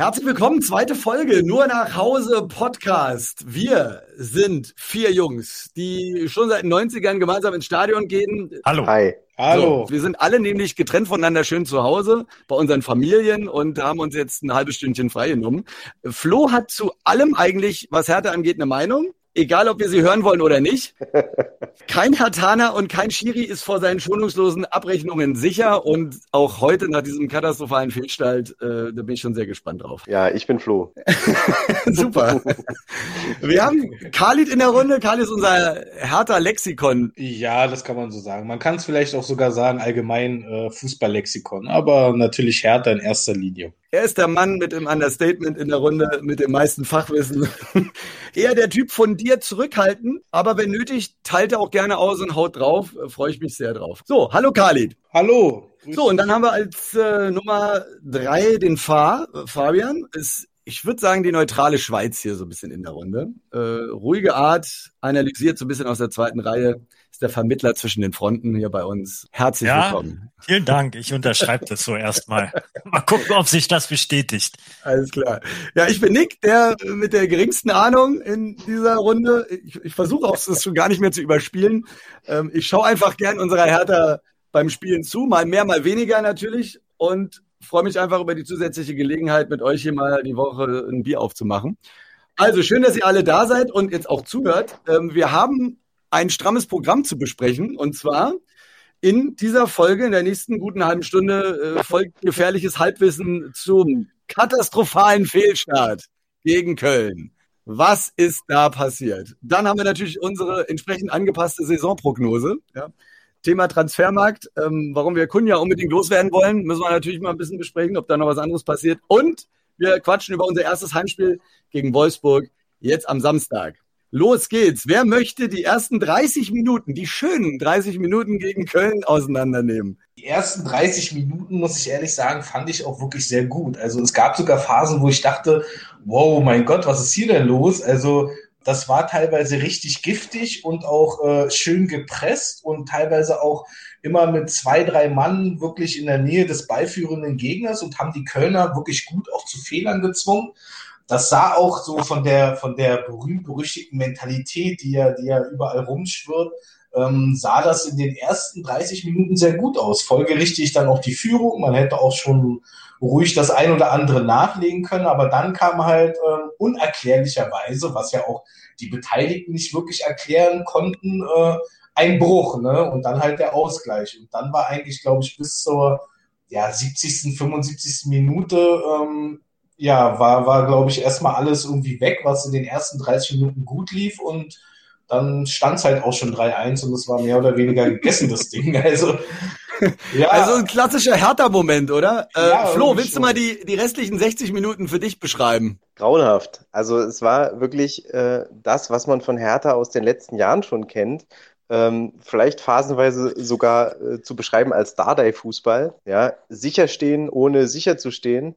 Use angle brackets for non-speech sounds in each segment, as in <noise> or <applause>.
Herzlich willkommen, zweite Folge, nur nach Hause Podcast. Wir sind vier Jungs, die schon seit den 90ern gemeinsam ins Stadion gehen. Hallo. Hi. Hallo. So, wir sind alle nämlich getrennt voneinander schön zu Hause bei unseren Familien und haben uns jetzt ein halbes Stündchen freigenommen. Flo hat zu allem eigentlich, was Härte angeht, eine Meinung egal ob wir sie hören wollen oder nicht. Kein Hertaner und kein Schiri ist vor seinen schonungslosen Abrechnungen sicher und auch heute nach diesem katastrophalen Fehlstalt, äh, da bin ich schon sehr gespannt drauf. Ja, ich bin Flo. <laughs> Super. Wir haben Khalid in der Runde. Khalid ist unser härter Lexikon. Ja, das kann man so sagen. Man kann es vielleicht auch sogar sagen, allgemein äh, Fußballlexikon, aber natürlich härter in erster Linie. Er ist der Mann mit dem Understatement in der Runde, mit dem meisten Fachwissen. <laughs> Eher der Typ von dir zurückhalten, aber wenn nötig, teilt er auch gerne aus und haut drauf. Äh, freue ich mich sehr drauf. So, hallo Khalid. Hallo. So, und dann haben wir als äh, Nummer drei den Fahr, äh, Fabian. Ist, ich würde sagen, die neutrale Schweiz hier so ein bisschen in der Runde. Äh, ruhige Art, analysiert so ein bisschen aus der zweiten Reihe ist der Vermittler zwischen den Fronten hier bei uns. Herzlich ja, willkommen. Vielen Dank. Ich unterschreibe das so erstmal. <laughs> Mal gucken, ob sich das bestätigt. Alles klar. Ja, ich bin Nick, der mit der geringsten Ahnung in dieser Runde. Ich, ich versuche auch das schon gar nicht mehr zu überspielen. Ähm, ich schaue einfach gern unserer Hertha beim Spielen zu, mal mehr, mal weniger natürlich. Und freue mich einfach über die zusätzliche Gelegenheit, mit euch hier mal die Woche ein Bier aufzumachen. Also schön, dass ihr alle da seid und jetzt auch zuhört. Ähm, wir haben ein strammes Programm zu besprechen. Und zwar in dieser Folge, in der nächsten guten halben Stunde, äh, folgt gefährliches Halbwissen zum katastrophalen Fehlstart gegen Köln. Was ist da passiert? Dann haben wir natürlich unsere entsprechend angepasste Saisonprognose. Ja. Thema Transfermarkt, ähm, warum wir Kunja unbedingt loswerden wollen, müssen wir natürlich mal ein bisschen besprechen, ob da noch was anderes passiert. Und wir quatschen über unser erstes Heimspiel gegen Wolfsburg jetzt am Samstag. Los geht's. Wer möchte die ersten 30 Minuten, die schönen 30 Minuten gegen Köln auseinandernehmen? Die ersten 30 Minuten, muss ich ehrlich sagen, fand ich auch wirklich sehr gut. Also es gab sogar Phasen, wo ich dachte, wow, mein Gott, was ist hier denn los? Also das war teilweise richtig giftig und auch äh, schön gepresst und teilweise auch immer mit zwei, drei Mann wirklich in der Nähe des beiführenden Gegners und haben die Kölner wirklich gut auch zu Fehlern gezwungen. Das sah auch so von der, von der berühmt-berüchtigten Mentalität, die ja, die ja überall rumschwirrt, ähm, sah das in den ersten 30 Minuten sehr gut aus. Folgerichtig dann auch die Führung. Man hätte auch schon ruhig das ein oder andere nachlegen können, aber dann kam halt äh, unerklärlicherweise, was ja auch die Beteiligten nicht wirklich erklären konnten, äh, ein Bruch, ne? Und dann halt der Ausgleich. Und dann war eigentlich, glaube ich, bis zur ja, 70., 75. Minute ähm, ja, war, war glaube ich, erstmal alles irgendwie weg, was in den ersten 30 Minuten gut lief und dann stand es halt auch schon 3-1 und es war mehr oder weniger gegessen, das Ding. <laughs> Also, ja. Also ein klassischer Hertha-Moment, oder? Äh, ja, Flo, willst schon. du mal die, die restlichen 60 Minuten für dich beschreiben? Grauenhaft. Also es war wirklich äh, das, was man von Hertha aus den letzten Jahren schon kennt. Ähm, vielleicht phasenweise sogar äh, zu beschreiben als Dardai-Fußball. Ja, sicher stehen, ohne sicher zu stehen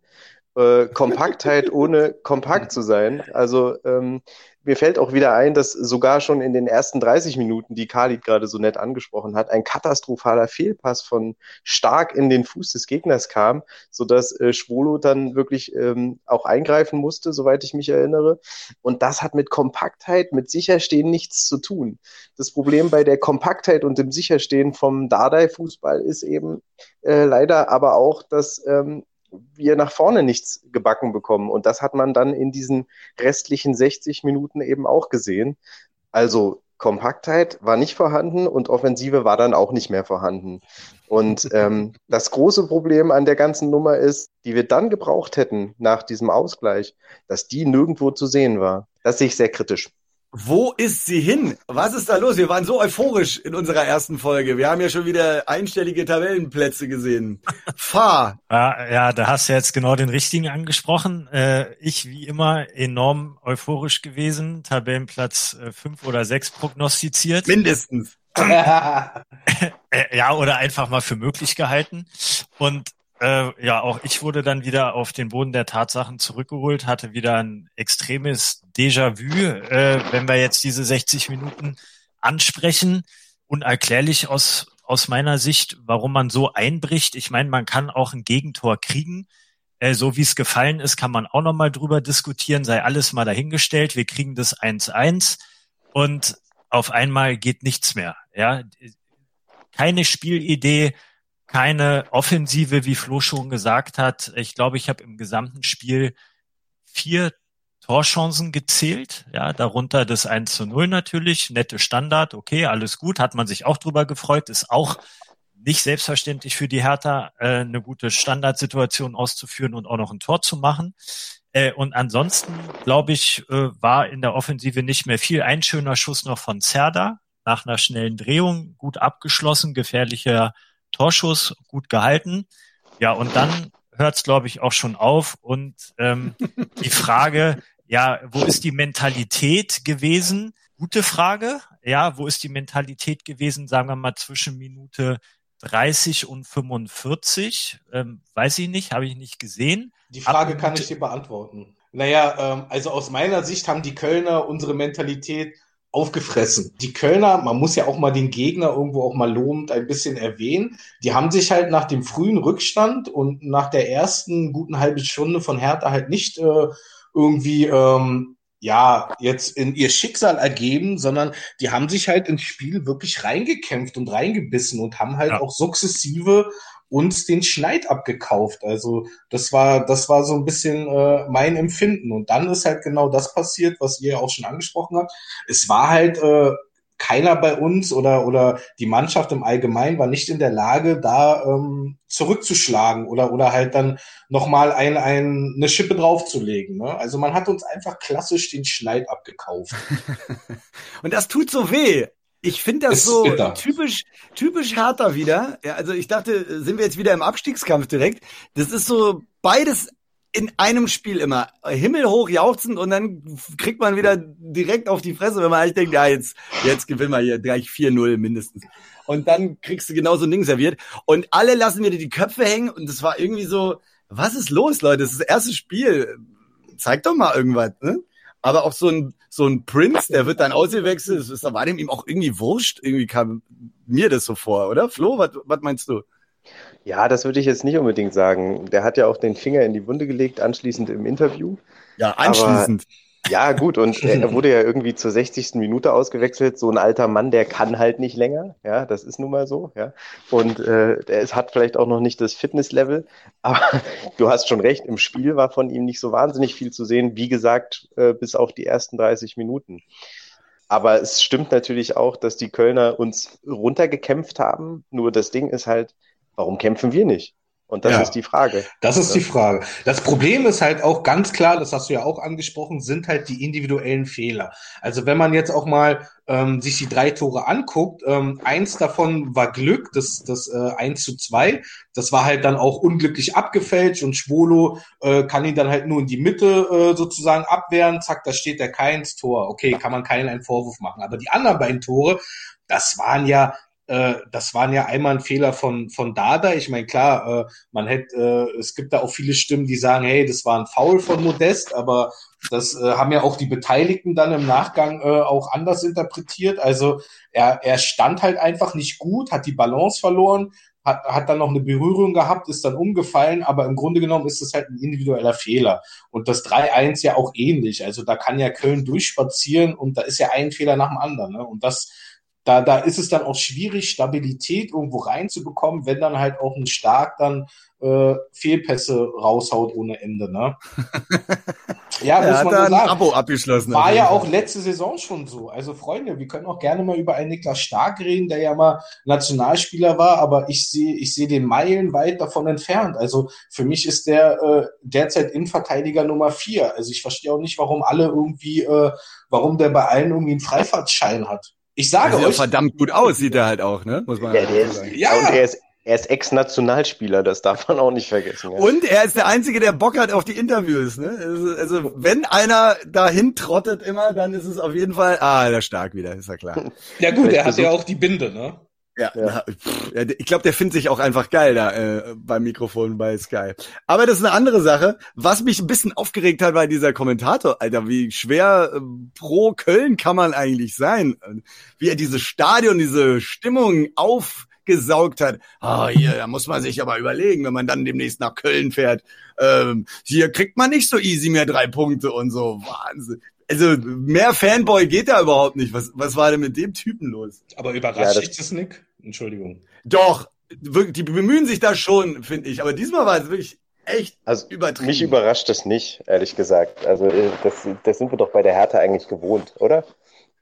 äh, Kompaktheit <laughs> ohne kompakt zu sein. Also ähm, mir fällt auch wieder ein, dass sogar schon in den ersten 30 Minuten, die Khalid gerade so nett angesprochen hat, ein katastrophaler Fehlpass von stark in den Fuß des Gegners kam, sodass äh, Schwolo dann wirklich ähm, auch eingreifen musste, soweit ich mich erinnere. Und das hat mit Kompaktheit, mit Sicherstehen nichts zu tun. Das Problem bei der Kompaktheit und dem Sicherstehen vom Dardai-Fußball ist eben äh, leider aber auch, dass ähm, wir nach vorne nichts gebacken bekommen. Und das hat man dann in diesen restlichen 60 Minuten eben auch gesehen. Also Kompaktheit war nicht vorhanden und Offensive war dann auch nicht mehr vorhanden. Und ähm, das große Problem an der ganzen Nummer ist, die wir dann gebraucht hätten nach diesem Ausgleich, dass die nirgendwo zu sehen war. Das sehe ich sehr kritisch. Wo ist sie hin? Was ist da los? Wir waren so euphorisch in unserer ersten Folge. Wir haben ja schon wieder einstellige Tabellenplätze gesehen. Fahr. Ja, ja, da hast du jetzt genau den richtigen angesprochen. Äh, ich wie immer enorm euphorisch gewesen. Tabellenplatz äh, fünf oder sechs prognostiziert. Mindestens. <laughs> Äh, ja, oder einfach mal für möglich gehalten. Und äh, ja, auch ich wurde dann wieder auf den Boden der Tatsachen zurückgeholt, hatte wieder ein extremes Déjà-vu, äh, wenn wir jetzt diese 60 Minuten ansprechen. Unerklärlich aus, aus meiner Sicht, warum man so einbricht. Ich meine, man kann auch ein Gegentor kriegen. Äh, so wie es gefallen ist, kann man auch noch mal drüber diskutieren, sei alles mal dahingestellt. Wir kriegen das 1-1 und auf einmal geht nichts mehr. Ja, keine Spielidee, keine Offensive, wie Flo schon gesagt hat. Ich glaube, ich habe im gesamten Spiel vier Torchancen gezählt, ja, darunter das 1 zu 0 natürlich, nette Standard, okay, alles gut, hat man sich auch drüber gefreut, ist auch nicht selbstverständlich für die Hertha, äh, eine gute Standardsituation auszuführen und auch noch ein Tor zu machen. Äh, und ansonsten, glaube ich, äh, war in der Offensive nicht mehr viel. Ein schöner Schuss noch von Zerda nach einer schnellen Drehung, gut abgeschlossen, gefährlicher Torschuss, gut gehalten. Ja, und dann hört es, glaube ich, auch schon auf. Und ähm, die Frage, ja, wo ist die Mentalität gewesen? Gute Frage. Ja, wo ist die Mentalität gewesen, sagen wir mal, zwischen Minute 30 und 45? Ähm, weiß ich nicht, habe ich nicht gesehen. Die Frage Ab kann ich dir beantworten. Naja, ähm, also aus meiner Sicht haben die Kölner unsere Mentalität aufgefressen. Die Kölner, man muss ja auch mal den Gegner irgendwo auch mal lobend ein bisschen erwähnen, die haben sich halt nach dem frühen Rückstand und nach der ersten guten halben Stunde von Hertha halt nicht äh, irgendwie ähm, ja jetzt in ihr Schicksal ergeben, sondern die haben sich halt ins Spiel wirklich reingekämpft und reingebissen und haben halt ja. auch sukzessive uns den Schneid abgekauft. Also das war, das war so ein bisschen äh, mein Empfinden. Und dann ist halt genau das passiert, was ihr ja auch schon angesprochen habt. Es war halt äh, keiner bei uns oder, oder die Mannschaft im Allgemeinen war nicht in der Lage, da ähm, zurückzuschlagen oder, oder halt dann nochmal ein, ein, eine Schippe draufzulegen. Ne? Also man hat uns einfach klassisch den Schneid abgekauft. <laughs> Und das tut so weh. Ich finde das ist so bitter. typisch, typisch härter wieder. Ja, also ich dachte, sind wir jetzt wieder im Abstiegskampf direkt. Das ist so beides in einem Spiel immer. Himmelhoch jauchzend und dann kriegt man wieder direkt auf die Fresse, wenn man eigentlich denkt, ja, jetzt, jetzt gewinnen wir hier gleich 4-0 mindestens. Und dann kriegst du genau so ein Ding serviert. Und alle lassen wieder die Köpfe hängen und das war irgendwie so, was ist los, Leute? Das ist das erste Spiel. Zeig doch mal irgendwas, ne? aber auch so ein, so ein Prince, der wird dann ausgewechselt, das war dem ihm auch irgendwie wurscht, irgendwie kam mir das so vor, oder? Flo, was, was meinst du? Ja, das würde ich jetzt nicht unbedingt sagen. Der hat ja auch den Finger in die Wunde gelegt, anschließend im Interview. Ja, anschließend. Aber ja, gut, und er wurde ja irgendwie zur 60. Minute ausgewechselt. So ein alter Mann, der kann halt nicht länger. Ja, das ist nun mal so. Ja, und äh, er hat vielleicht auch noch nicht das Fitnesslevel. <laughs> Aber du hast schon recht, im Spiel war von ihm nicht so wahnsinnig viel zu sehen. Wie gesagt, äh, bis auf die ersten 30 Minuten. Aber es stimmt natürlich auch, dass die Kölner uns runtergekämpft haben. Nur das Ding ist halt, warum kämpfen wir nicht? Und das ja, ist die Frage. Das ist die Frage. Das Problem ist halt auch ganz klar, das hast du ja auch angesprochen, sind halt die individuellen Fehler. Also wenn man jetzt auch mal ähm, sich die drei Tore anguckt, ähm, eins davon war Glück, das, das äh, 1 zu 2. Das war halt dann auch unglücklich abgefälscht und Schwolo äh, kann ihn dann halt nur in die Mitte äh, sozusagen abwehren. Zack, da steht der Keins Tor. Okay, kann man keinen einen Vorwurf machen. Aber die anderen beiden Tore, das waren ja äh, das waren ja einmal ein Fehler von, von Dada. Ich meine, klar, äh, man hätte, äh, es gibt da auch viele Stimmen, die sagen, hey, das war ein Foul von Modest, aber das äh, haben ja auch die Beteiligten dann im Nachgang äh, auch anders interpretiert. Also er, er stand halt einfach nicht gut, hat die Balance verloren, hat, hat dann noch eine Berührung gehabt, ist dann umgefallen, aber im Grunde genommen ist das halt ein individueller Fehler. Und das 3-1 ja auch ähnlich. Also da kann ja Köln durchspazieren und da ist ja ein Fehler nach dem anderen. Ne? Und das da, da ist es dann auch schwierig, Stabilität irgendwo reinzubekommen, wenn dann halt auch ein Stark dann äh, Fehlpässe raushaut ohne Ende. Ne? <laughs> ja, muss er man so sagen. Abo abgeschlossen. War ja auch letzte Saison schon so. Also Freunde, wir können auch gerne mal über einen Niklas Stark reden, der ja mal Nationalspieler war, aber ich sehe ich sehe den meilenweit davon entfernt. Also für mich ist der äh, derzeit Innenverteidiger Nummer vier. Also ich verstehe auch nicht, warum alle irgendwie, äh, warum der bei allen irgendwie einen Freifahrtschein hat. Ich sage euch. verdammt gut aus, sieht er halt auch, ne? Muss man ja, der ist, sagen. Ja. Und er ist, er ist Ex-Nationalspieler, das darf man auch nicht vergessen. Ja. Und er ist der Einzige, der Bock hat auf die Interviews, ne? Also, also wenn einer dahin trottet immer, dann ist es auf jeden Fall, ah, der stark wieder, ist ja klar. Ja gut, er hat ja auch die Binde, ne? Ja, ja. Pff, ich glaube, der findet sich auch einfach geil da äh, beim Mikrofon bei Sky. Aber das ist eine andere Sache. Was mich ein bisschen aufgeregt hat, war dieser Kommentator, Alter, wie schwer äh, pro Köln kann man eigentlich sein? Wie er diese Stadion, diese Stimmung auf gesaugt hat. Ah, hier, da muss man sich aber überlegen, wenn man dann demnächst nach Köln fährt. Ähm, hier kriegt man nicht so easy mehr drei Punkte und so. Wahnsinn. Also mehr Fanboy geht da überhaupt nicht. Was, was war denn mit dem Typen los? Aber überrascht ja, dich das, Nick? Entschuldigung. Doch, die bemühen sich da schon, finde ich. Aber diesmal war es wirklich echt also, übertrieben. Mich überrascht das nicht, ehrlich gesagt. Also äh, das, das sind wir doch bei der Hertha eigentlich gewohnt, oder?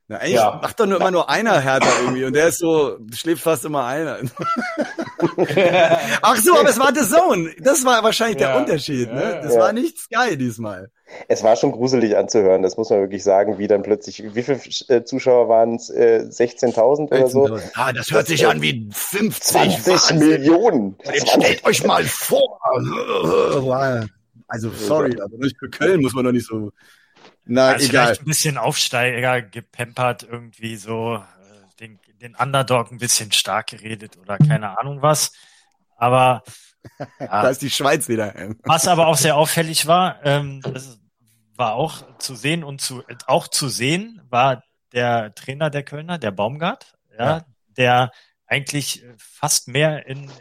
Na, eigentlich ja. macht doch nur immer nur einer Hertha irgendwie und der ist so, schläft fast immer einer. <laughs> Ach so, aber es war The Zone. Das war wahrscheinlich ja. der Unterschied. Ne? Das ja. war nicht Sky diesmal. Es war schon gruselig anzuhören, das muss man wirklich sagen, wie dann plötzlich, wie viele äh, Zuschauer waren es? Äh, 16.000 oder so? Ah, das hört das, sich an wie 50 20 Wahnsinn. Millionen. Jetzt stellt euch mal vor. Also sorry, aber nicht für Köln muss man doch nicht so na, also egal. Vielleicht ein bisschen Aufsteiger gepempert, irgendwie so äh, den, den Underdog ein bisschen stark geredet oder keine Ahnung was. Aber <laughs> ja, da ist die Schweiz wieder. was aber auch sehr auffällig war, ähm, das war auch zu sehen und zu auch zu sehen war der Trainer der Kölner, der Baumgart, ja, ja. der eigentlich fast mehr in,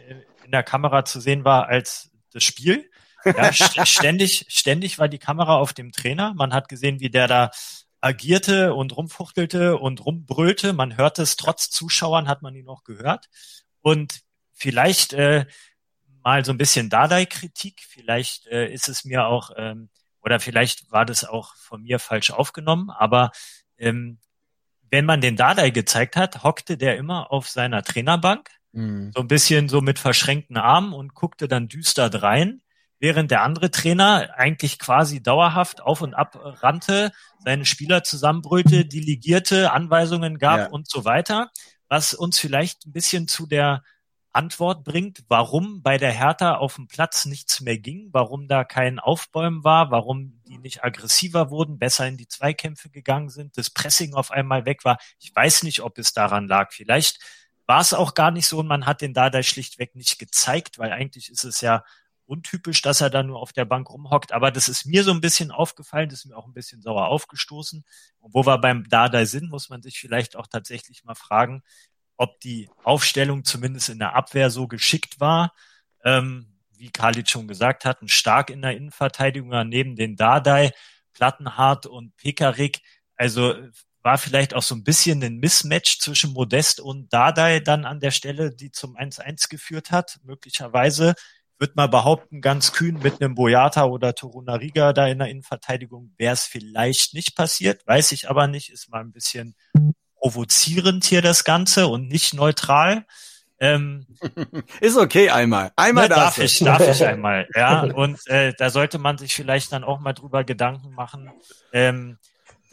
in der Kamera zu sehen war als das Spiel. Ja, <laughs> ständig, ständig war die Kamera auf dem Trainer. Man hat gesehen, wie der da agierte und rumfuchtelte und rumbrüllte. Man hörte es trotz Zuschauern, hat man ihn auch gehört. Und vielleicht äh, mal so ein bisschen Dardai-Kritik. Vielleicht äh, ist es mir auch, ähm, oder vielleicht war das auch von mir falsch aufgenommen, aber ähm, wenn man den Dardai gezeigt hat, hockte der immer auf seiner Trainerbank, mhm. so ein bisschen so mit verschränkten Armen und guckte dann düster drein während der andere Trainer eigentlich quasi dauerhaft auf und ab rannte, seine Spieler zusammenbrüllte, delegierte, Anweisungen gab ja. und so weiter, was uns vielleicht ein bisschen zu der Antwort bringt, warum bei der Hertha auf dem Platz nichts mehr ging, warum da kein Aufbäumen war, warum die nicht aggressiver wurden, besser in die Zweikämpfe gegangen sind, das Pressing auf einmal weg war. Ich weiß nicht, ob es daran lag. Vielleicht war es auch gar nicht so und man hat den Dada schlichtweg nicht gezeigt, weil eigentlich ist es ja untypisch, dass er da nur auf der Bank rumhockt. Aber das ist mir so ein bisschen aufgefallen, das ist mir auch ein bisschen sauer aufgestoßen. Und wo wir beim Dardai sind, muss man sich vielleicht auch tatsächlich mal fragen, ob die Aufstellung zumindest in der Abwehr so geschickt war. Ähm, wie Khalid schon gesagt hat, ein stark in der Innenverteidigung neben den Dardai, Plattenhardt und Pekarik. Also war vielleicht auch so ein bisschen ein Mismatch zwischen Modest und Dardai dann an der Stelle, die zum 1-1 geführt hat, möglicherweise würde mal behaupten, ganz kühn mit einem Boyata oder Torunariga da in der Innenverteidigung wäre es vielleicht nicht passiert, weiß ich aber nicht, ist mal ein bisschen provozierend hier das Ganze und nicht neutral. Ähm, <laughs> ist okay einmal. Einmal ne, darf ich, darf ich <laughs> einmal, ja. Und äh, da sollte man sich vielleicht dann auch mal drüber Gedanken machen, ähm,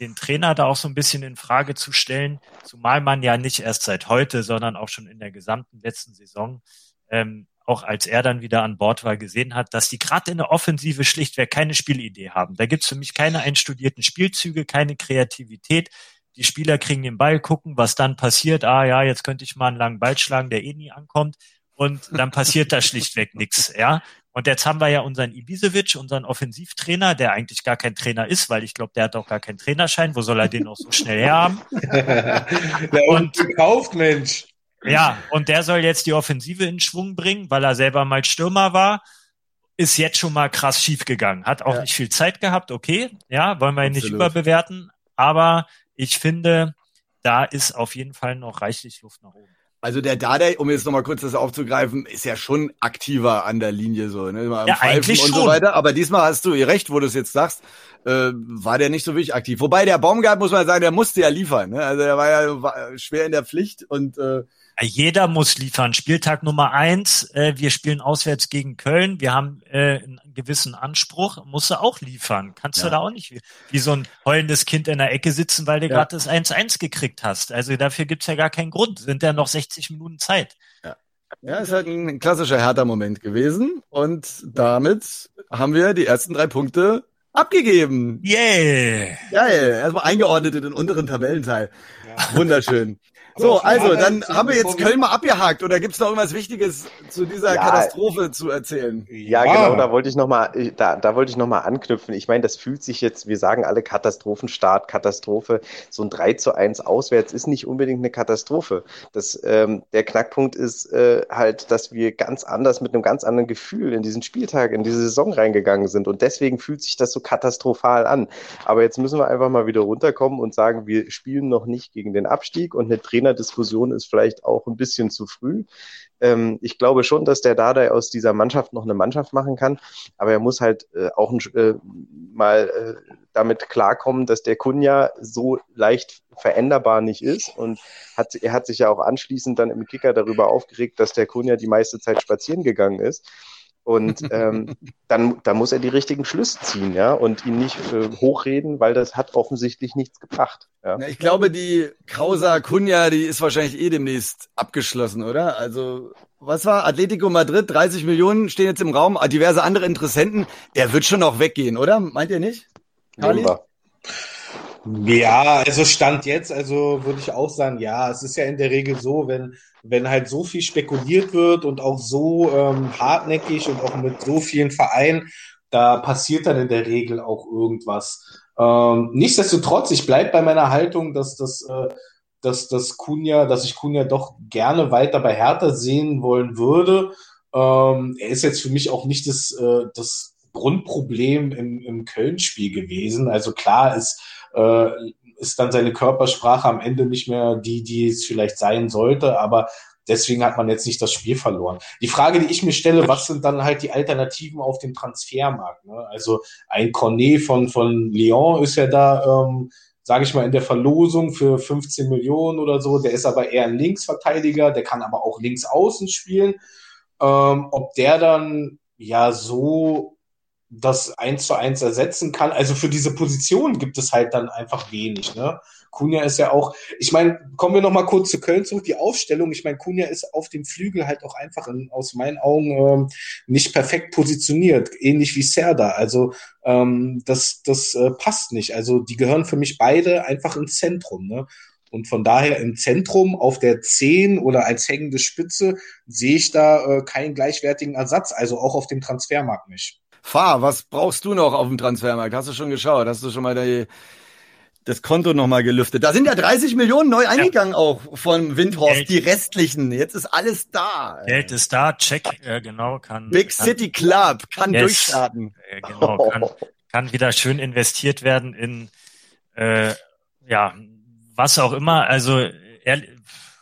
den Trainer da auch so ein bisschen in Frage zu stellen, zumal man ja nicht erst seit heute, sondern auch schon in der gesamten letzten Saison ähm, auch als er dann wieder an Bord war, gesehen hat, dass die gerade in der Offensive schlichtweg keine Spielidee haben. Da gibt's für mich keine einstudierten Spielzüge, keine Kreativität. Die Spieler kriegen den Ball, gucken, was dann passiert. Ah ja, jetzt könnte ich mal einen langen Ball schlagen, der eh nie ankommt. Und dann passiert da schlichtweg nichts. Ja? Und jetzt haben wir ja unseren Ibisevic, unseren Offensivtrainer, der eigentlich gar kein Trainer ist, weil ich glaube, der hat auch gar keinen Trainerschein. Wo soll er den auch so schnell herhaben? <laughs> und gekauft, Mensch. Ja, und der soll jetzt die Offensive in Schwung bringen, weil er selber mal Stürmer war. Ist jetzt schon mal krass schief gegangen. Hat auch ja. nicht viel Zeit gehabt, okay. Ja, wollen wir ihn nicht überbewerten. Aber ich finde, da ist auf jeden Fall noch reichlich Luft nach oben. Also der Dardai, um jetzt nochmal kurz das aufzugreifen, ist ja schon aktiver an der Linie so, ne? Mal ja, eigentlich und schon. so weiter. Aber diesmal hast du ihr recht, wo du es jetzt sagst, äh, war der nicht so wirklich aktiv. Wobei der Baumgart, muss man sagen, der musste ja liefern. Ne? Also der war ja war schwer in der Pflicht und äh, jeder muss liefern. Spieltag Nummer eins, äh, wir spielen auswärts gegen Köln, wir haben äh, einen gewissen Anspruch, musst du auch liefern. Kannst ja. du da auch nicht wie, wie, so ein heulendes Kind in der Ecke sitzen, weil du ja. gerade das 1-1 gekriegt hast. Also dafür gibt's ja gar keinen Grund. Sind ja noch 60 Minuten Zeit. Ja. Ja, ist halt ein klassischer Hertha-Moment gewesen. Und damit haben wir die ersten drei Punkte abgegeben. Yeah! Geil. Erstmal eingeordnet in den unteren Tabellenteil. Ja. Wunderschön. <laughs> So, also, dann haben wir jetzt Köln mal abgehakt. Oder gibt es noch irgendwas Wichtiges zu dieser ja, Katastrophe zu erzählen? Ja, ja, genau, da wollte ich nochmal, da, da wollte ich noch mal anknüpfen. Ich meine, das fühlt sich jetzt, wir sagen alle Katastrophenstart, Katastrophe. So ein 3 zu 1 auswärts ist nicht unbedingt eine Katastrophe. Das, ähm, der Knackpunkt ist äh, halt, dass wir ganz anders, mit einem ganz anderen Gefühl in diesen Spieltag, in diese Saison reingegangen sind. Und deswegen fühlt sich das so katastrophal an. Aber jetzt müssen wir einfach mal wieder runterkommen und sagen, wir spielen noch nicht gegen den Abstieg und eine Trainer Trainerdiskussion ist vielleicht auch ein bisschen zu früh. Ähm, ich glaube schon, dass der Dada aus dieser Mannschaft noch eine Mannschaft machen kann, aber er muss halt äh, auch ein, äh, mal äh, damit klarkommen, dass der Kunja so leicht veränderbar nicht ist und hat, er hat sich ja auch anschließend dann im Kicker darüber aufgeregt, dass der Kunja die meiste Zeit spazieren gegangen ist. Und ähm, dann, dann muss er die richtigen Schlüsse ziehen, ja, und ihn nicht äh, hochreden, weil das hat offensichtlich nichts gebracht. Ja. Ich glaube, die Causa Cunha, die ist wahrscheinlich eh demnächst abgeschlossen, oder? Also, was war? Atletico Madrid, 30 Millionen stehen jetzt im Raum, ah, diverse andere Interessenten. Der wird schon noch weggehen, oder? Meint ihr nicht? Kali? Ja, also Stand jetzt, also würde ich auch sagen, ja, es ist ja in der Regel so, wenn, wenn halt so viel spekuliert wird und auch so ähm, hartnäckig und auch mit so vielen Vereinen, da passiert dann in der Regel auch irgendwas. Ähm, nichtsdestotrotz, ich bleibe bei meiner Haltung, dass das, äh, dass das Kunja, dass ich Kunja doch gerne weiter bei Hertha sehen wollen würde. Ähm, er ist jetzt für mich auch nicht das, äh, das Grundproblem im, im Köln-Spiel gewesen. Also klar ist äh, ist dann seine Körpersprache am Ende nicht mehr die, die es vielleicht sein sollte, aber deswegen hat man jetzt nicht das Spiel verloren. Die Frage, die ich mir stelle, was sind dann halt die Alternativen auf dem Transfermarkt? Ne? Also ein Cornet von, von Lyon ist ja da, ähm, sage ich mal, in der Verlosung für 15 Millionen oder so. Der ist aber eher ein Linksverteidiger, der kann aber auch links außen spielen. Ähm, ob der dann ja so das eins zu eins ersetzen kann. Also für diese Position gibt es halt dann einfach wenig. Ne? Kunja ist ja auch, ich meine, kommen wir noch mal kurz zu Köln zurück, die Aufstellung. Ich meine, Kunja ist auf dem Flügel halt auch einfach in, aus meinen Augen ähm, nicht perfekt positioniert, ähnlich wie Serda. Also ähm, das, das äh, passt nicht. Also die gehören für mich beide einfach ins Zentrum. Ne? Und von daher im Zentrum auf der 10 oder als hängende Spitze sehe ich da äh, keinen gleichwertigen Ersatz, also auch auf dem Transfermarkt nicht. Fahr, was brauchst du noch auf dem Transfermarkt? Hast du schon geschaut? Hast du schon mal die, das Konto nochmal gelüftet? Da sind ja 30 Millionen neu eingegangen ja. auch von Windhorst, Geld. die restlichen. Jetzt ist alles da. Geld ist da, check, äh, genau, kann. Big kann, City Club, kann yes, durchstarten. Äh, genau, kann, <laughs> kann wieder schön investiert werden in, äh, ja, was auch immer. Also, ehrlich,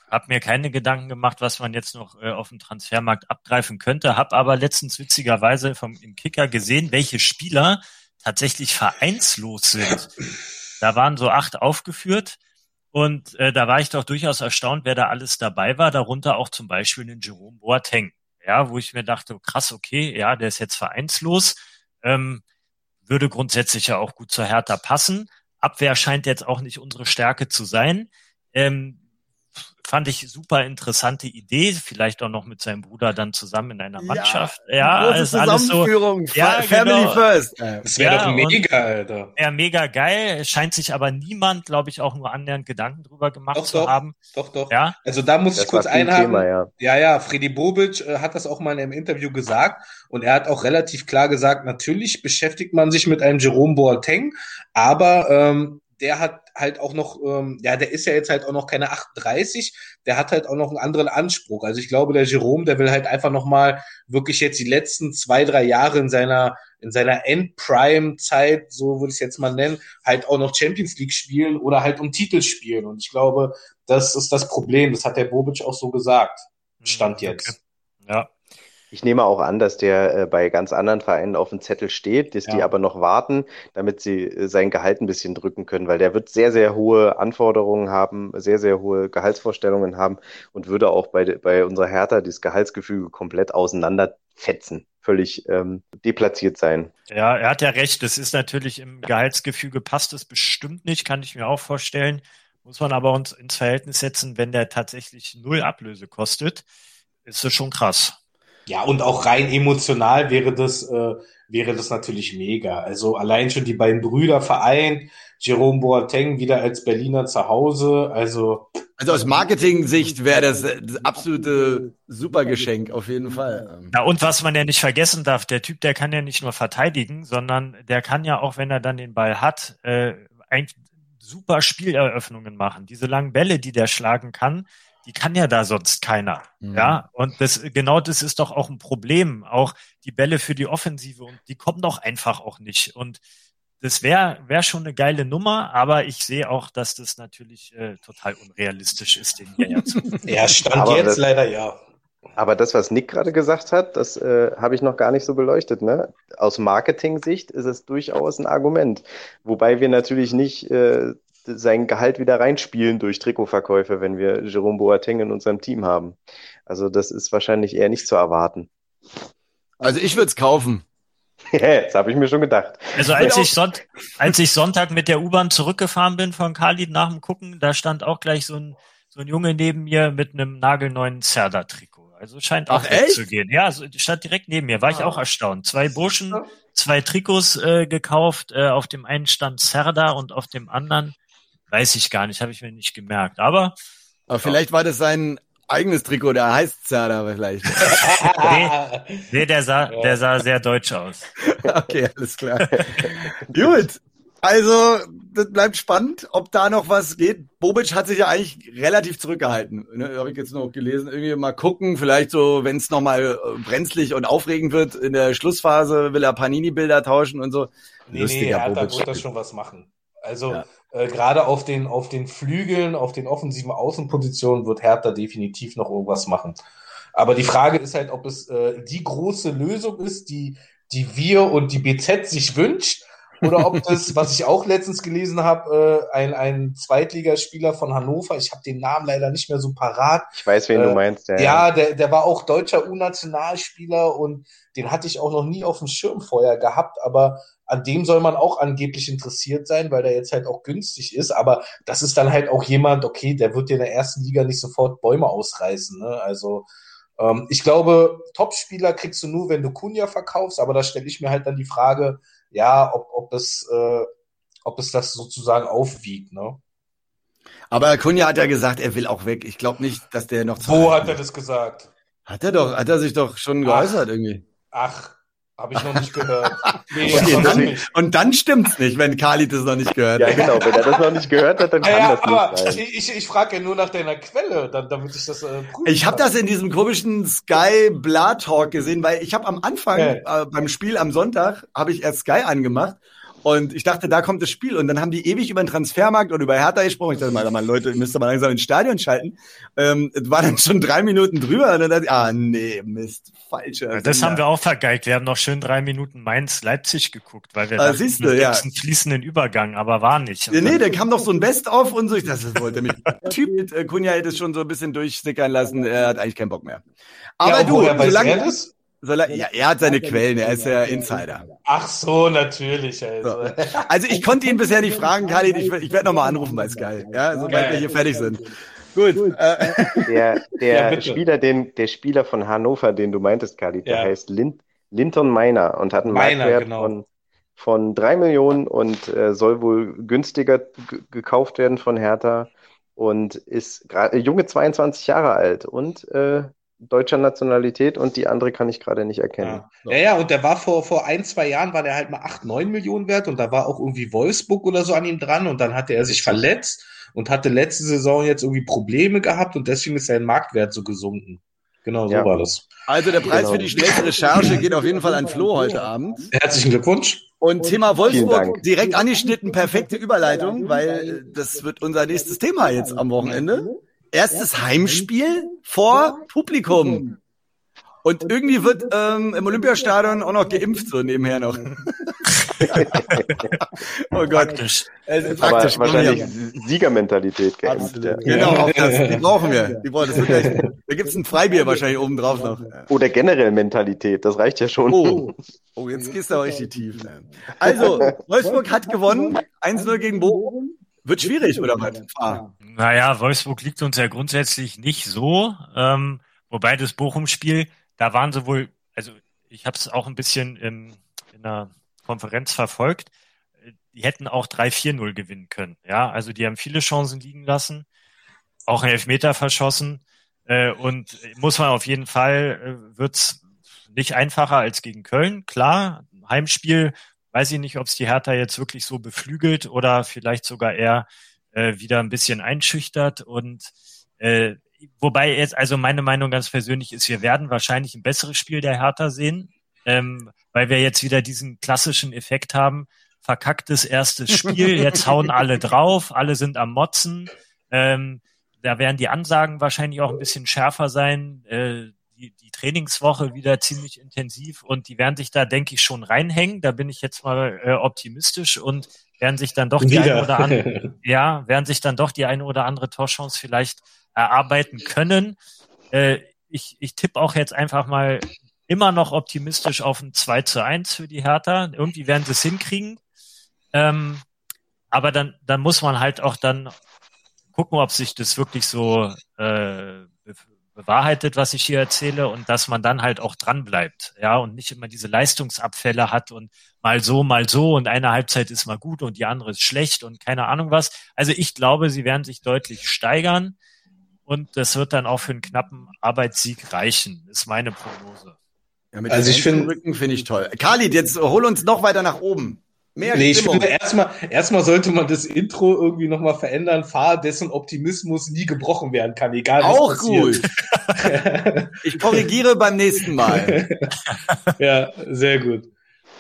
habe mir keine Gedanken gemacht, was man jetzt noch äh, auf dem Transfermarkt abgreifen könnte, habe aber letztens witzigerweise vom im Kicker gesehen, welche Spieler tatsächlich vereinslos sind. Da waren so acht aufgeführt und äh, da war ich doch durchaus erstaunt, wer da alles dabei war, darunter auch zum Beispiel den Jerome Boateng, ja, wo ich mir dachte, krass, okay, ja, der ist jetzt vereinslos, ähm, würde grundsätzlich ja auch gut zur Hertha passen. Abwehr scheint jetzt auch nicht unsere Stärke zu sein. Ähm, fand ich super interessante Idee, vielleicht auch noch mit seinem Bruder dann zusammen in einer Mannschaft. Ja, ja ist alles so. Ja, Family genau. first. Das wäre ja, doch mega, Alter. Ja, mega geil. Scheint sich aber niemand, glaube ich, auch nur annähernd Gedanken drüber gemacht doch, zu doch, haben. Doch, doch. Ja. Also da muss das ich kurz einhaken. Thema, ja. ja, ja, Freddy Bobic äh, hat das auch mal in einem Interview gesagt und er hat auch relativ klar gesagt, natürlich beschäftigt man sich mit einem Jerome Boateng, aber ähm, der hat halt auch noch, ähm, ja, der ist ja jetzt halt auch noch keine 38, der hat halt auch noch einen anderen Anspruch. Also ich glaube, der Jerome, der will halt einfach nochmal wirklich jetzt die letzten zwei, drei Jahre in seiner, in seiner Endprime-Zeit, so würde ich es jetzt mal nennen, halt auch noch Champions League spielen oder halt um Titel spielen. Und ich glaube, das ist das Problem. Das hat der Bobic auch so gesagt. Stand hm, jetzt. Okay. Ja, ich nehme auch an, dass der äh, bei ganz anderen Vereinen auf dem Zettel steht, dass ja. die aber noch warten, damit sie äh, sein Gehalt ein bisschen drücken können, weil der wird sehr, sehr hohe Anforderungen haben, sehr, sehr hohe Gehaltsvorstellungen haben und würde auch bei, bei unserer Hertha das Gehaltsgefüge komplett auseinanderfetzen völlig ähm, deplatziert sein. Ja, er hat ja recht. Das ist natürlich im Gehaltsgefüge passt es bestimmt nicht, kann ich mir auch vorstellen. Muss man aber uns ins Verhältnis setzen, wenn der tatsächlich null Ablöse kostet, ist das schon krass. Ja, und auch rein emotional wäre das, äh, wäre das natürlich mega. Also allein schon die beiden Brüder vereint, Jerome Boateng wieder als Berliner zu Hause, also also aus Marketing-Sicht wäre das das absolute Supergeschenk auf jeden Fall. Ja, und was man ja nicht vergessen darf, der Typ, der kann ja nicht nur verteidigen, sondern der kann ja auch, wenn er dann den Ball hat, äh, ein super Spieleröffnungen machen. Diese langen Bälle, die der schlagen kann, die kann ja da sonst keiner. Mhm. Ja, und das, genau das ist doch auch ein Problem. Auch die Bälle für die Offensive und die kommen doch einfach auch nicht. Und das wäre wär schon eine geile Nummer, aber ich sehe auch, dass das natürlich äh, total unrealistisch ist, den hierher zu <laughs> Ja, stand aber jetzt das, leider ja. Aber das, was Nick gerade gesagt hat, das äh, habe ich noch gar nicht so beleuchtet. Ne? Aus Marketing-Sicht ist es durchaus ein Argument. Wobei wir natürlich nicht äh, sein Gehalt wieder reinspielen durch Trikotverkäufe, wenn wir Jerome Boateng in unserem Team haben. Also das ist wahrscheinlich eher nicht zu erwarten. Also ich würde es kaufen. <laughs> das habe ich mir schon gedacht. Also als ich, Sonnt als ich Sonntag mit der U-Bahn zurückgefahren bin von Khalid nach dem Gucken, da stand auch gleich so ein, so ein Junge neben mir mit einem nagelneuen Zerda-Trikot. Also scheint auch Ach, zu gehen. Ja, so, stand direkt neben mir. War ich ah. auch erstaunt. Zwei Burschen, zwei Trikots äh, gekauft. Äh, auf dem einen stand Zerda und auf dem anderen weiß ich gar nicht, habe ich mir nicht gemerkt. Aber aber vielleicht war das sein eigenes Trikot, der heißt Zerda vielleicht. <laughs> nee, nee, der sah, der sah sehr deutsch aus. <laughs> okay, alles klar. Gut. Also, das bleibt spannend, ob da noch was geht. Bobic hat sich ja eigentlich relativ zurückgehalten. Ne, Habe ich jetzt noch gelesen. Irgendwie mal gucken, vielleicht so, wenn es nochmal äh, brenzlig und aufregend wird, in der Schlussphase will er Panini-Bilder tauschen und so. Nee, Lustiger nee, er, da wird das schon was machen. Also, ja. Äh, gerade auf den, auf den Flügeln, auf den offensiven Außenpositionen wird Hertha definitiv noch irgendwas machen. Aber die Frage ist halt, ob es äh, die große Lösung ist, die, die wir und die BZ sich wünscht, oder ob das, <laughs> was ich auch letztens gelesen habe, äh, ein, ein Zweitligaspieler von Hannover, ich habe den Namen leider nicht mehr so parat. Ich weiß, wen äh, du meinst. Ja, ja der, der war auch deutscher U-Nationalspieler und den hatte ich auch noch nie auf dem Schirm vorher gehabt, aber an dem soll man auch angeblich interessiert sein, weil der jetzt halt auch günstig ist. Aber das ist dann halt auch jemand, okay, der wird dir in der ersten Liga nicht sofort Bäume ausreißen. Ne? Also ähm, ich glaube, Topspieler kriegst du nur, wenn du Kunja verkaufst. Aber da stelle ich mir halt dann die Frage, ja, ob, ob es, äh, ob es das sozusagen aufwiegt. Ne? Aber Kunja hat ja gesagt, er will auch weg. Ich glaube nicht, dass der noch. Wo hat er das gesagt? Hat er doch, hat er sich doch schon geäußert ach, irgendwie. Ach, habe ich noch nicht gehört. <laughs> Nee, okay, dann, nicht. Und dann stimmt's nicht, wenn Kali das noch nicht gehört hat. Ja, genau. Wenn er das noch nicht gehört hat, dann kann ja, das aber nicht sein. Ich, ich frage ja nur nach deiner Quelle, dann, damit ich das äh, prüfen Ich habe das in diesem komischen Sky Blah Talk gesehen, weil ich habe am Anfang ja. äh, beim Spiel am Sonntag habe ich erst Sky angemacht und ich dachte, da kommt das Spiel. Und dann haben die ewig über den Transfermarkt und über Hertha gesprochen. Ich dachte mal, mal Leute, ihr müsst mal langsam ins Stadion schalten. Ähm, war dann schon drei Minuten drüber. Und dann dachte ich, ah, nee, Mist, falscher. Ja, das haben wir auch vergeigt. Wir haben noch schön drei Minuten Mainz-Leipzig geguckt, weil wir ah, dachten, siehst du, ja. einen fließenden Übergang, aber war nicht. Ja, nee, da kam noch so ein Best-of und so. Ich dachte, das wollte mich. <laughs> Typ, äh, Kunja hätte es schon so ein bisschen durchstickern lassen. Er hat eigentlich keinen Bock mehr. Aber ja, du, solange, das? Er, ja, er hat seine Quellen, er ist ja Insider. Ach so, natürlich. Also, so. also ich konnte ihn bisher nicht fragen, Khalid, ich, ich werde nochmal anrufen bei Sky, ja, sobald wir hier fertig sind. Gut. Äh. Der, <laughs> der ja, Spieler, den, der Spieler von Hannover, den du meintest, Khalid, der heißt Lin, Linton Meiner und hat einen Meiner, Marktwert genau. von, von drei Millionen und äh, soll wohl günstiger gekauft werden von Hertha und ist gerade junge 22 Jahre alt und äh, deutscher Nationalität und die andere kann ich gerade nicht erkennen. Ja. ja, ja, und der war vor, vor ein, zwei Jahren, war der halt mal 8, 9 Millionen wert und da war auch irgendwie Wolfsburg oder so an ihm dran und dann hatte er sich verletzt und hatte letzte Saison jetzt irgendwie Probleme gehabt und deswegen ist sein Marktwert so gesunken. Genau, so ja. war das. Also der Preis genau. für die schnellste Recherche geht auf jeden Fall an Flo heute Abend. Herzlichen Glückwunsch. Und Thema Wolfsburg direkt angeschnitten, perfekte Überleitung, weil das wird unser nächstes Thema jetzt am Wochenende erstes Heimspiel vor Publikum. Und irgendwie wird ähm, im Olympiastadion auch noch geimpft, so nebenher noch. <laughs> oh Gott. Praktisch. Also, praktisch. Aber wahrscheinlich Siegermentalität geimpft. Ja. Genau, auch das. Die brauchen wir. Die brauchen, das wird echt, da gibt's ein Freibier wahrscheinlich oben drauf noch. Oder generell Mentalität, das reicht ja schon. Oh, oh jetzt gehst du auch richtig tief. Also, Wolfsburg hat gewonnen. 1-0 gegen Bochum. Wird schwierig, oder was? Ah. Naja, Wolfsburg liegt uns ja grundsätzlich nicht so. Ähm, wobei das Bochum-Spiel, da waren sie wohl, also ich habe es auch ein bisschen im, in der Konferenz verfolgt, die hätten auch 3-4-0 gewinnen können. Ja, also die haben viele Chancen liegen lassen, auch einen Elfmeter verschossen. Äh, und muss man auf jeden Fall, äh, wird's nicht einfacher als gegen Köln. Klar, Heimspiel, weiß ich nicht, ob es die Hertha jetzt wirklich so beflügelt oder vielleicht sogar eher äh, wieder ein bisschen einschüchtert. Und äh, wobei jetzt, also meine Meinung ganz persönlich ist, wir werden wahrscheinlich ein besseres Spiel der Hertha sehen, ähm, weil wir jetzt wieder diesen klassischen Effekt haben. Verkacktes erstes Spiel, jetzt hauen alle <laughs> drauf, alle sind am Motzen. Ähm, da werden die Ansagen wahrscheinlich auch ein bisschen schärfer sein. Äh, die, die Trainingswoche wieder ziemlich intensiv und die werden sich da, denke ich, schon reinhängen. Da bin ich jetzt mal äh, optimistisch und werden sich dann doch die eine oder andere, <laughs> ja, werden sich dann doch die eine oder andere Torchance vielleicht erarbeiten können. Äh, ich, ich tippe auch jetzt einfach mal immer noch optimistisch auf ein 2 zu 1 für die Hertha. Irgendwie werden sie es hinkriegen. Ähm, aber dann, dann muss man halt auch dann gucken, ob sich das wirklich so äh, bewahrheitet, was ich hier erzähle und dass man dann halt auch dran bleibt, ja, und nicht immer diese Leistungsabfälle hat und mal so, mal so und eine Halbzeit ist mal gut und die andere ist schlecht und keine Ahnung was. Also ich glaube, sie werden sich deutlich steigern und das wird dann auch für einen knappen Arbeitssieg reichen, ist meine Prognose. Ja, mit also ich finde, finde ich toll. Khalid, jetzt hol uns noch weiter nach oben. Mehr nee, Stimmung. ich finde, erstmal, erstmal sollte man das Intro irgendwie nochmal verändern. Fahr, dessen Optimismus nie gebrochen werden kann, egal was Auch gut. <laughs> ich korrigiere beim nächsten Mal. <laughs> ja, sehr gut.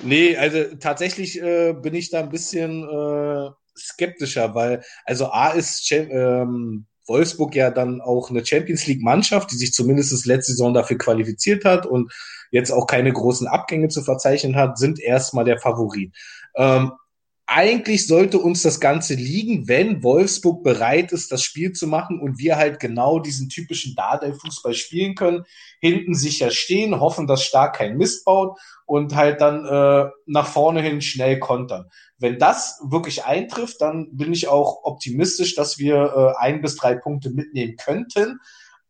Nee, also tatsächlich äh, bin ich da ein bisschen äh, skeptischer, weil, also A ist ähm, Wolfsburg ja dann auch eine Champions League Mannschaft, die sich zumindest letzte Saison dafür qualifiziert hat und jetzt auch keine großen Abgänge zu verzeichnen hat, sind erstmal der Favorit. Ähm, eigentlich sollte uns das Ganze liegen, wenn Wolfsburg bereit ist, das Spiel zu machen und wir halt genau diesen typischen Dardai-Fußball spielen können. Hinten sicher stehen, hoffen, dass Stark kein Mist baut und halt dann äh, nach vorne hin schnell kontern. Wenn das wirklich eintrifft, dann bin ich auch optimistisch, dass wir äh, ein bis drei Punkte mitnehmen könnten.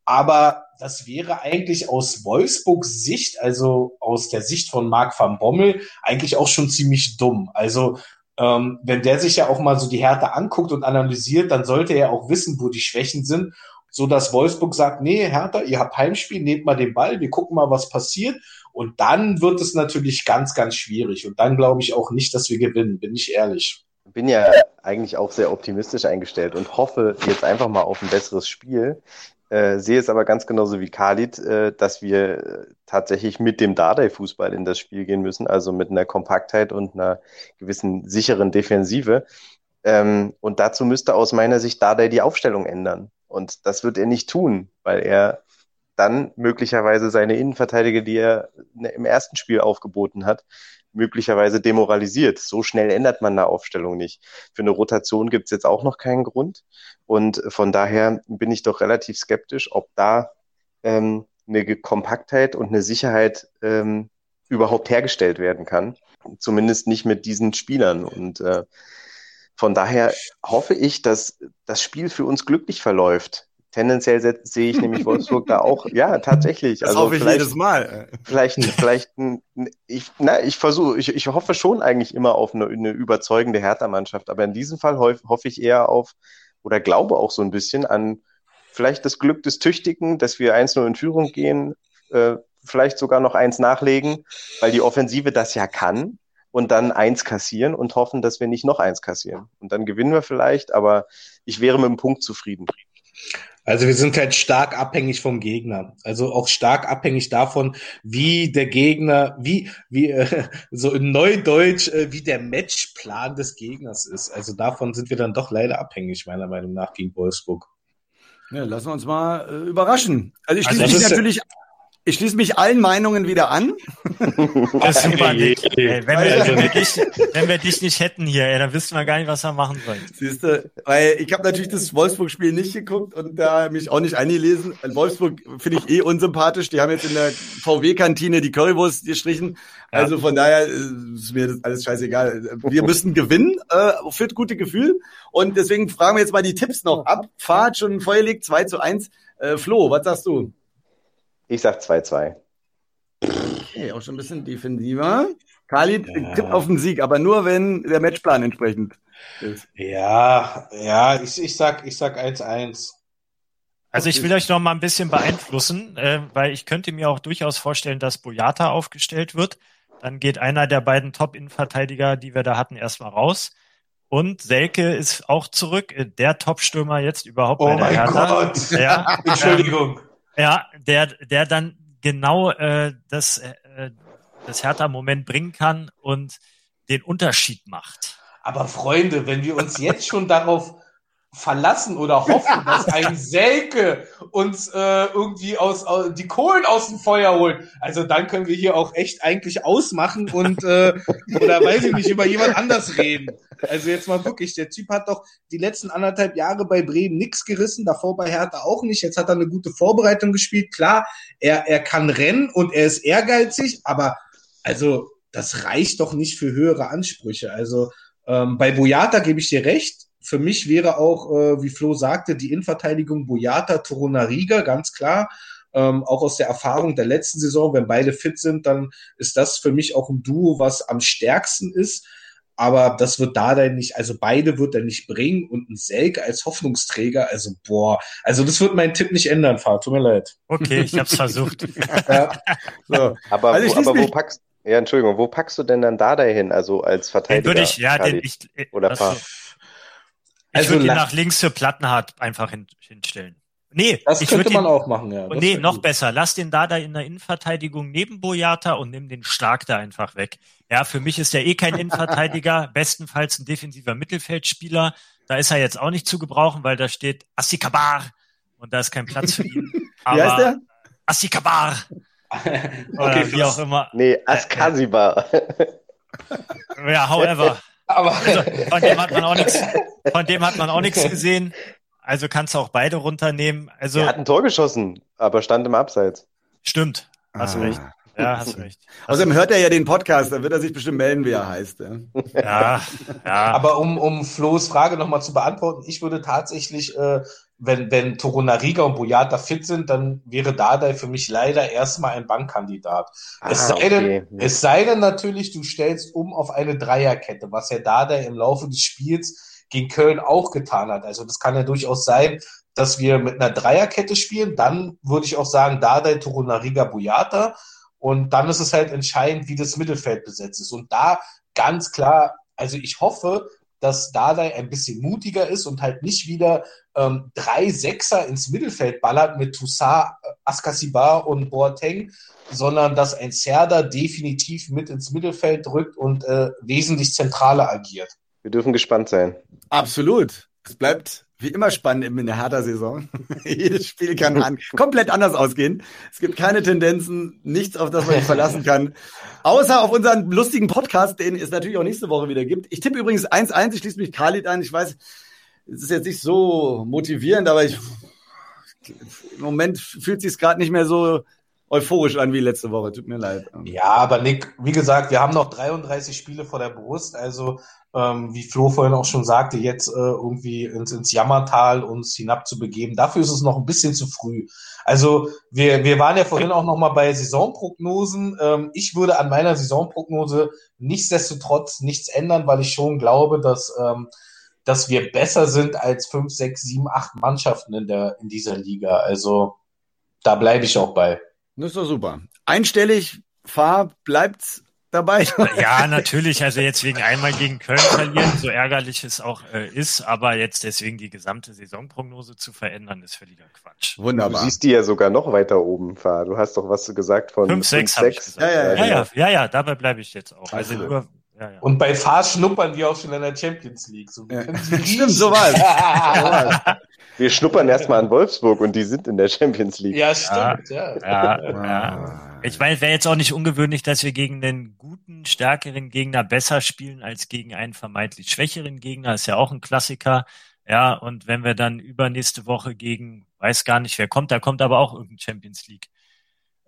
Aber das wäre eigentlich aus Wolfsburgs Sicht, also aus der Sicht von Marc van Bommel, eigentlich auch schon ziemlich dumm. Also ähm, wenn der sich ja auch mal so die Härte anguckt und analysiert, dann sollte er auch wissen, wo die Schwächen sind, so dass Wolfsburg sagt, nee, Hertha, ihr habt Heimspiel, nehmt mal den Ball, wir gucken mal, was passiert. Und dann wird es natürlich ganz, ganz schwierig. Und dann glaube ich auch nicht, dass wir gewinnen, bin ich ehrlich. Bin ja eigentlich auch sehr optimistisch eingestellt und hoffe jetzt einfach mal auf ein besseres Spiel. Äh, sehe es aber ganz genauso wie Khalid, äh, dass wir äh, tatsächlich mit dem Dardai-Fußball in das Spiel gehen müssen, also mit einer Kompaktheit und einer gewissen sicheren Defensive. Ähm, und dazu müsste aus meiner Sicht Dardai die Aufstellung ändern. Und das wird er nicht tun, weil er dann möglicherweise seine Innenverteidiger, die er ne, im ersten Spiel aufgeboten hat, möglicherweise demoralisiert. So schnell ändert man eine Aufstellung nicht. Für eine Rotation gibt es jetzt auch noch keinen Grund. Und von daher bin ich doch relativ skeptisch, ob da ähm, eine Kompaktheit und eine Sicherheit ähm, überhaupt hergestellt werden kann. Zumindest nicht mit diesen Spielern. Und äh, von daher hoffe ich, dass das Spiel für uns glücklich verläuft. Tendenziell sehe ich nämlich Wolfsburg da auch, <laughs> ja, tatsächlich. Das also hoffe ich jedes Mal. Vielleicht, vielleicht, ich, na, ich versuche, ich, ich hoffe schon eigentlich immer auf eine, eine überzeugende Hertha-Mannschaft, aber in diesem Fall hoffe ich eher auf, oder glaube auch so ein bisschen an vielleicht das Glück des Tüchtigen, dass wir eins nur in Führung gehen, äh, vielleicht sogar noch eins nachlegen, weil die Offensive das ja kann und dann eins kassieren und hoffen, dass wir nicht noch eins kassieren. Und dann gewinnen wir vielleicht, aber ich wäre mit dem Punkt zufrieden. Also wir sind halt stark abhängig vom Gegner. Also auch stark abhängig davon, wie der Gegner, wie, wie äh, <laughs> so in Neudeutsch, äh, wie der Matchplan des Gegners ist. Also davon sind wir dann doch leider abhängig, meiner Meinung nach, gegen Wolfsburg. Ja, lassen wir uns mal äh, überraschen. Also ich schließe also mich natürlich ich schließe mich allen Meinungen wieder an. <laughs> Das ist super, Nick. Ey, wenn, wir, wenn, wir dich, wenn wir dich nicht hätten hier, ey, dann wüssten wir gar nicht, was wir machen sollen. Siehst du, weil ich habe natürlich das Wolfsburg-Spiel nicht geguckt und da mich auch nicht eingelesen. Wolfsburg finde ich eh unsympathisch. Die haben jetzt in der VW-Kantine die Currywurst gestrichen. Also von daher ist mir das alles scheißegal. Wir müssen gewinnen, äh, führt gute Gefühl. Und deswegen fragen wir jetzt mal die Tipps noch ab. Fahrt schon vorgelegt, 2 zu 1. Äh, Flo, was sagst du? Ich sag 2-2. Okay, auch schon ein bisschen defensiver. Khalid Ja. tippt auf den Sieg, aber nur wenn der Matchplan entsprechend ist. Ja, ja, ich, ich sag, ich sag 1-1. Also ich will euch noch mal ein bisschen beeinflussen, äh, weil ich könnte mir auch durchaus vorstellen, dass Boyata aufgestellt wird. Dann geht einer der beiden Top-Innenverteidiger, die wir da hatten, erstmal raus. Und Selke ist auch zurück, äh, der Top-Stürmer jetzt überhaupt Oh bei der mein Hertha. Gott. Ja, <laughs> Entschuldigung. Ja, der, der dann genau äh, das, äh, das Hertha-Moment bringen kann und den Unterschied macht. Aber Freunde, wenn wir uns jetzt schon darauf verlassen oder hoffen, dass <laughs> ein Selke uns äh, irgendwie aus, aus die Kohlen aus dem Feuer holt, also dann können wir hier auch echt eigentlich ausmachen und äh, oder weiß ich nicht über jemand anders reden. Also jetzt mal wirklich, der Typ hat doch die letzten anderthalb Jahre bei Bremen nichts gerissen, davor bei Hertha auch nicht. Jetzt hat er eine gute Vorbereitung gespielt. Klar, er er kann rennen und er ist ehrgeizig, aber also das reicht doch nicht für höhere Ansprüche. Also ähm, bei Boyata gebe ich dir recht. Für mich wäre auch, äh, wie Flo sagte, die Innenverteidigung Boyata, Torunariga, ganz klar. Ähm, auch aus der Erfahrung der letzten Saison, wenn beide fit sind, dann ist das für mich auch ein Duo, was am stärksten ist. Aber das wird da dann nicht, also beide wird er nicht bringen und ein Selke als Hoffnungsträger, also boah, also das wird meinen Tipp nicht ändern, Fahrt, tut mir leid. Okay, ich habe es versucht. <laughs> Ja. So. Aber, Also wo, aber wo packst ja, Entschuldigung, wo packst du denn dann Dardai hin? Also als Den Verteidiger? würde ich, ja, den Khalid? ich, äh, Oder also, Paar. Ich Also würde ihn nach links für Plattenhardt einfach hin, hinstellen. Nee, Das ich könnte man ihn, auch machen, ja. Das nee, noch gut. besser. Lass den Dada in der Innenverteidigung neben Boyata und nimm den Stark da einfach weg. Ja, für mich ist er eh kein Innenverteidiger, <laughs> bestenfalls ein defensiver Mittelfeldspieler. Da ist er jetzt auch nicht zu gebrauchen, weil da steht Assikabar und da ist kein Platz für ihn. <laughs> Wie heißt der? Assikabar <laughs> oder Okay, wie auch immer. Nee, Askasiba. Ja, however. Aber Also, von dem hat man auch nichts, von dem hat man auch nichts <laughs> gesehen. Also kannst du auch beide runternehmen. Also Er hat ein Tor geschossen, aber stand im Abseits. stimmt. Hast Ah. recht. Ja, hast recht. Außerdem hört er ja den Podcast, dann wird er sich bestimmt melden, wie er heißt. Ja. Ja, ja. Aber um, um Flo's Frage nochmal zu beantworten, ich würde tatsächlich, äh, wenn, wenn Torunariga und Boyata fit sind, dann wäre Dardai für mich leider erstmal ein Bankkandidat. es, Ah, sei denn, okay. es sei denn natürlich, du stellst um auf eine Dreierkette, was ja Dardai im Laufe des Spiels gegen Köln auch getan hat. Also das kann ja durchaus sein, dass wir mit einer Dreierkette spielen. Dann würde ich auch sagen, Dardai, Torunariga, Boyata. Und dann ist es halt entscheidend, wie das Mittelfeld besetzt ist. Und da ganz klar, also ich hoffe, dass Dardai ein bisschen mutiger ist und halt nicht wieder ähm, drei Sechser ins Mittelfeld ballert mit Toussaint, Askasibar und Boateng, sondern dass ein Serda definitiv mit ins Mittelfeld rückt und äh, wesentlich zentraler agiert. Wir dürfen gespannt sein. Absolut. Es bleibt wie immer spannend in der Hertha-Saison. <laughs> Jedes Spiel kann an, komplett anders ausgehen. Es gibt keine Tendenzen, nichts, auf das man sich verlassen kann. Außer auf unseren lustigen Podcast, den es natürlich auch nächste Woche wieder gibt. Ich tippe übrigens 1-1, ich schließe mich Khalid an. Ich weiß, es ist jetzt nicht so motivierend, aber ich, im Moment fühlt sich gerade nicht mehr so euphorisch an wie letzte Woche. Tut mir leid. Ja, aber Nick, wie gesagt, wir haben noch 33 Spiele vor der Brust. Also, ähm, wie Flo vorhin auch schon sagte, jetzt äh, irgendwie ins, ins Jammertal uns hinabzubegeben. Dafür ist es noch ein bisschen zu früh. Also, wir, wir waren ja vorhin auch noch mal bei Saisonprognosen. Ähm, ich würde an meiner Saisonprognose nichtsdestotrotz nichts ändern, weil ich schon glaube, dass, ähm, dass wir besser sind als fünf, sechs, sieben, acht Mannschaften in, der, in dieser Liga. Also, da bleibe ich auch bei. Das ist doch super. Einstellig, Fahr, bleibt dabei. <laughs> Ja, natürlich. Also jetzt wegen einmal gegen Köln verlieren, so ärgerlich es auch äh, ist, aber jetzt deswegen die gesamte Saisonprognose zu verändern, ist völliger Quatsch. Du Wunderbar. siehst die ja sogar noch weiter oben, Fahr. Du hast doch was gesagt von Fünf, sechs hab ich gesagt. Ja, ja, Ja, ja, ja, ja, dabei bleibe ich jetzt auch. Also Absolut. nur, ja, ja. Und bei Fahr schnuppern wir auch schon in der Champions League. So, wir Ja. Stimmt, <laughs> so war's. Wir schnuppern erstmal an Wolfsburg und die sind in der Champions League. Ja, stimmt, ja. Ja, ja. Ich meine, es wäre jetzt auch nicht ungewöhnlich, dass wir gegen einen guten, stärkeren Gegner besser spielen als gegen einen vermeintlich schwächeren Gegner. Ist ja auch ein Klassiker. Ja, und wenn wir dann übernächste Woche gegen, weiß gar nicht, wer kommt, da kommt aber auch irgendein Champions League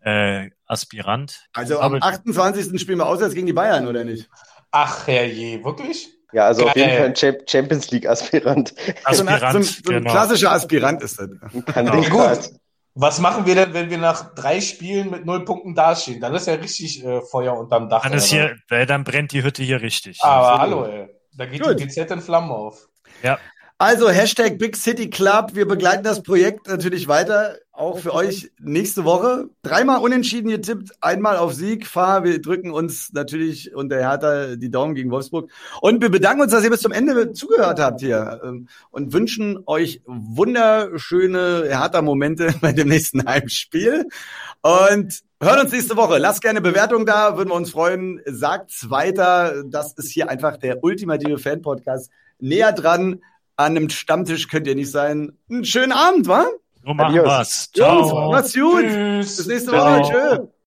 äh, Aspirant. Also am Aber- 28. spielen wir auswärts gegen die Bayern, oder nicht? Ach, herrje, wirklich? Ja, also auf Geil. jeden Fall ein Champ- Champions League Aspirant. Ein, so ein, Aspirant, so ein genau. klassischer Aspirant ist das. Ein Kandidat. Was machen wir denn, wenn wir nach drei Spielen mit null Punkten dastehen? Dann ist ja richtig äh, Feuer unterm Dach. Dann, ist hier, äh, dann brennt die Hütte hier richtig. Aber hallo, ey. Da geht Gut. die GZ in Flammen auf. Ja. Also Hashtag Big City Club. Wir begleiten das Projekt natürlich weiter. Auch für euch nächste Woche. Dreimal unentschieden getippt, einmal auf Sieg. Fahr, wir drücken uns natürlich und der Hertha die Daumen gegen Wolfsburg. Und wir bedanken uns, dass ihr bis zum Ende zugehört habt hier ähm, und wünschen euch wunderschöne Hertha-Momente <laughs> bei dem nächsten Heimspiel. Und hören uns nächste Woche. Lasst gerne Bewertung da, würden wir uns freuen. Sagt's weiter. Das ist hier einfach der ultimative Fan-Podcast. Näher dran an einem Stammtisch könnt ihr nicht sein. Einen schönen Abend, wa? So machen wir's. Ciao. Jungs, macht's gut. Tschüss. Bis nächste Woche. Tschüss.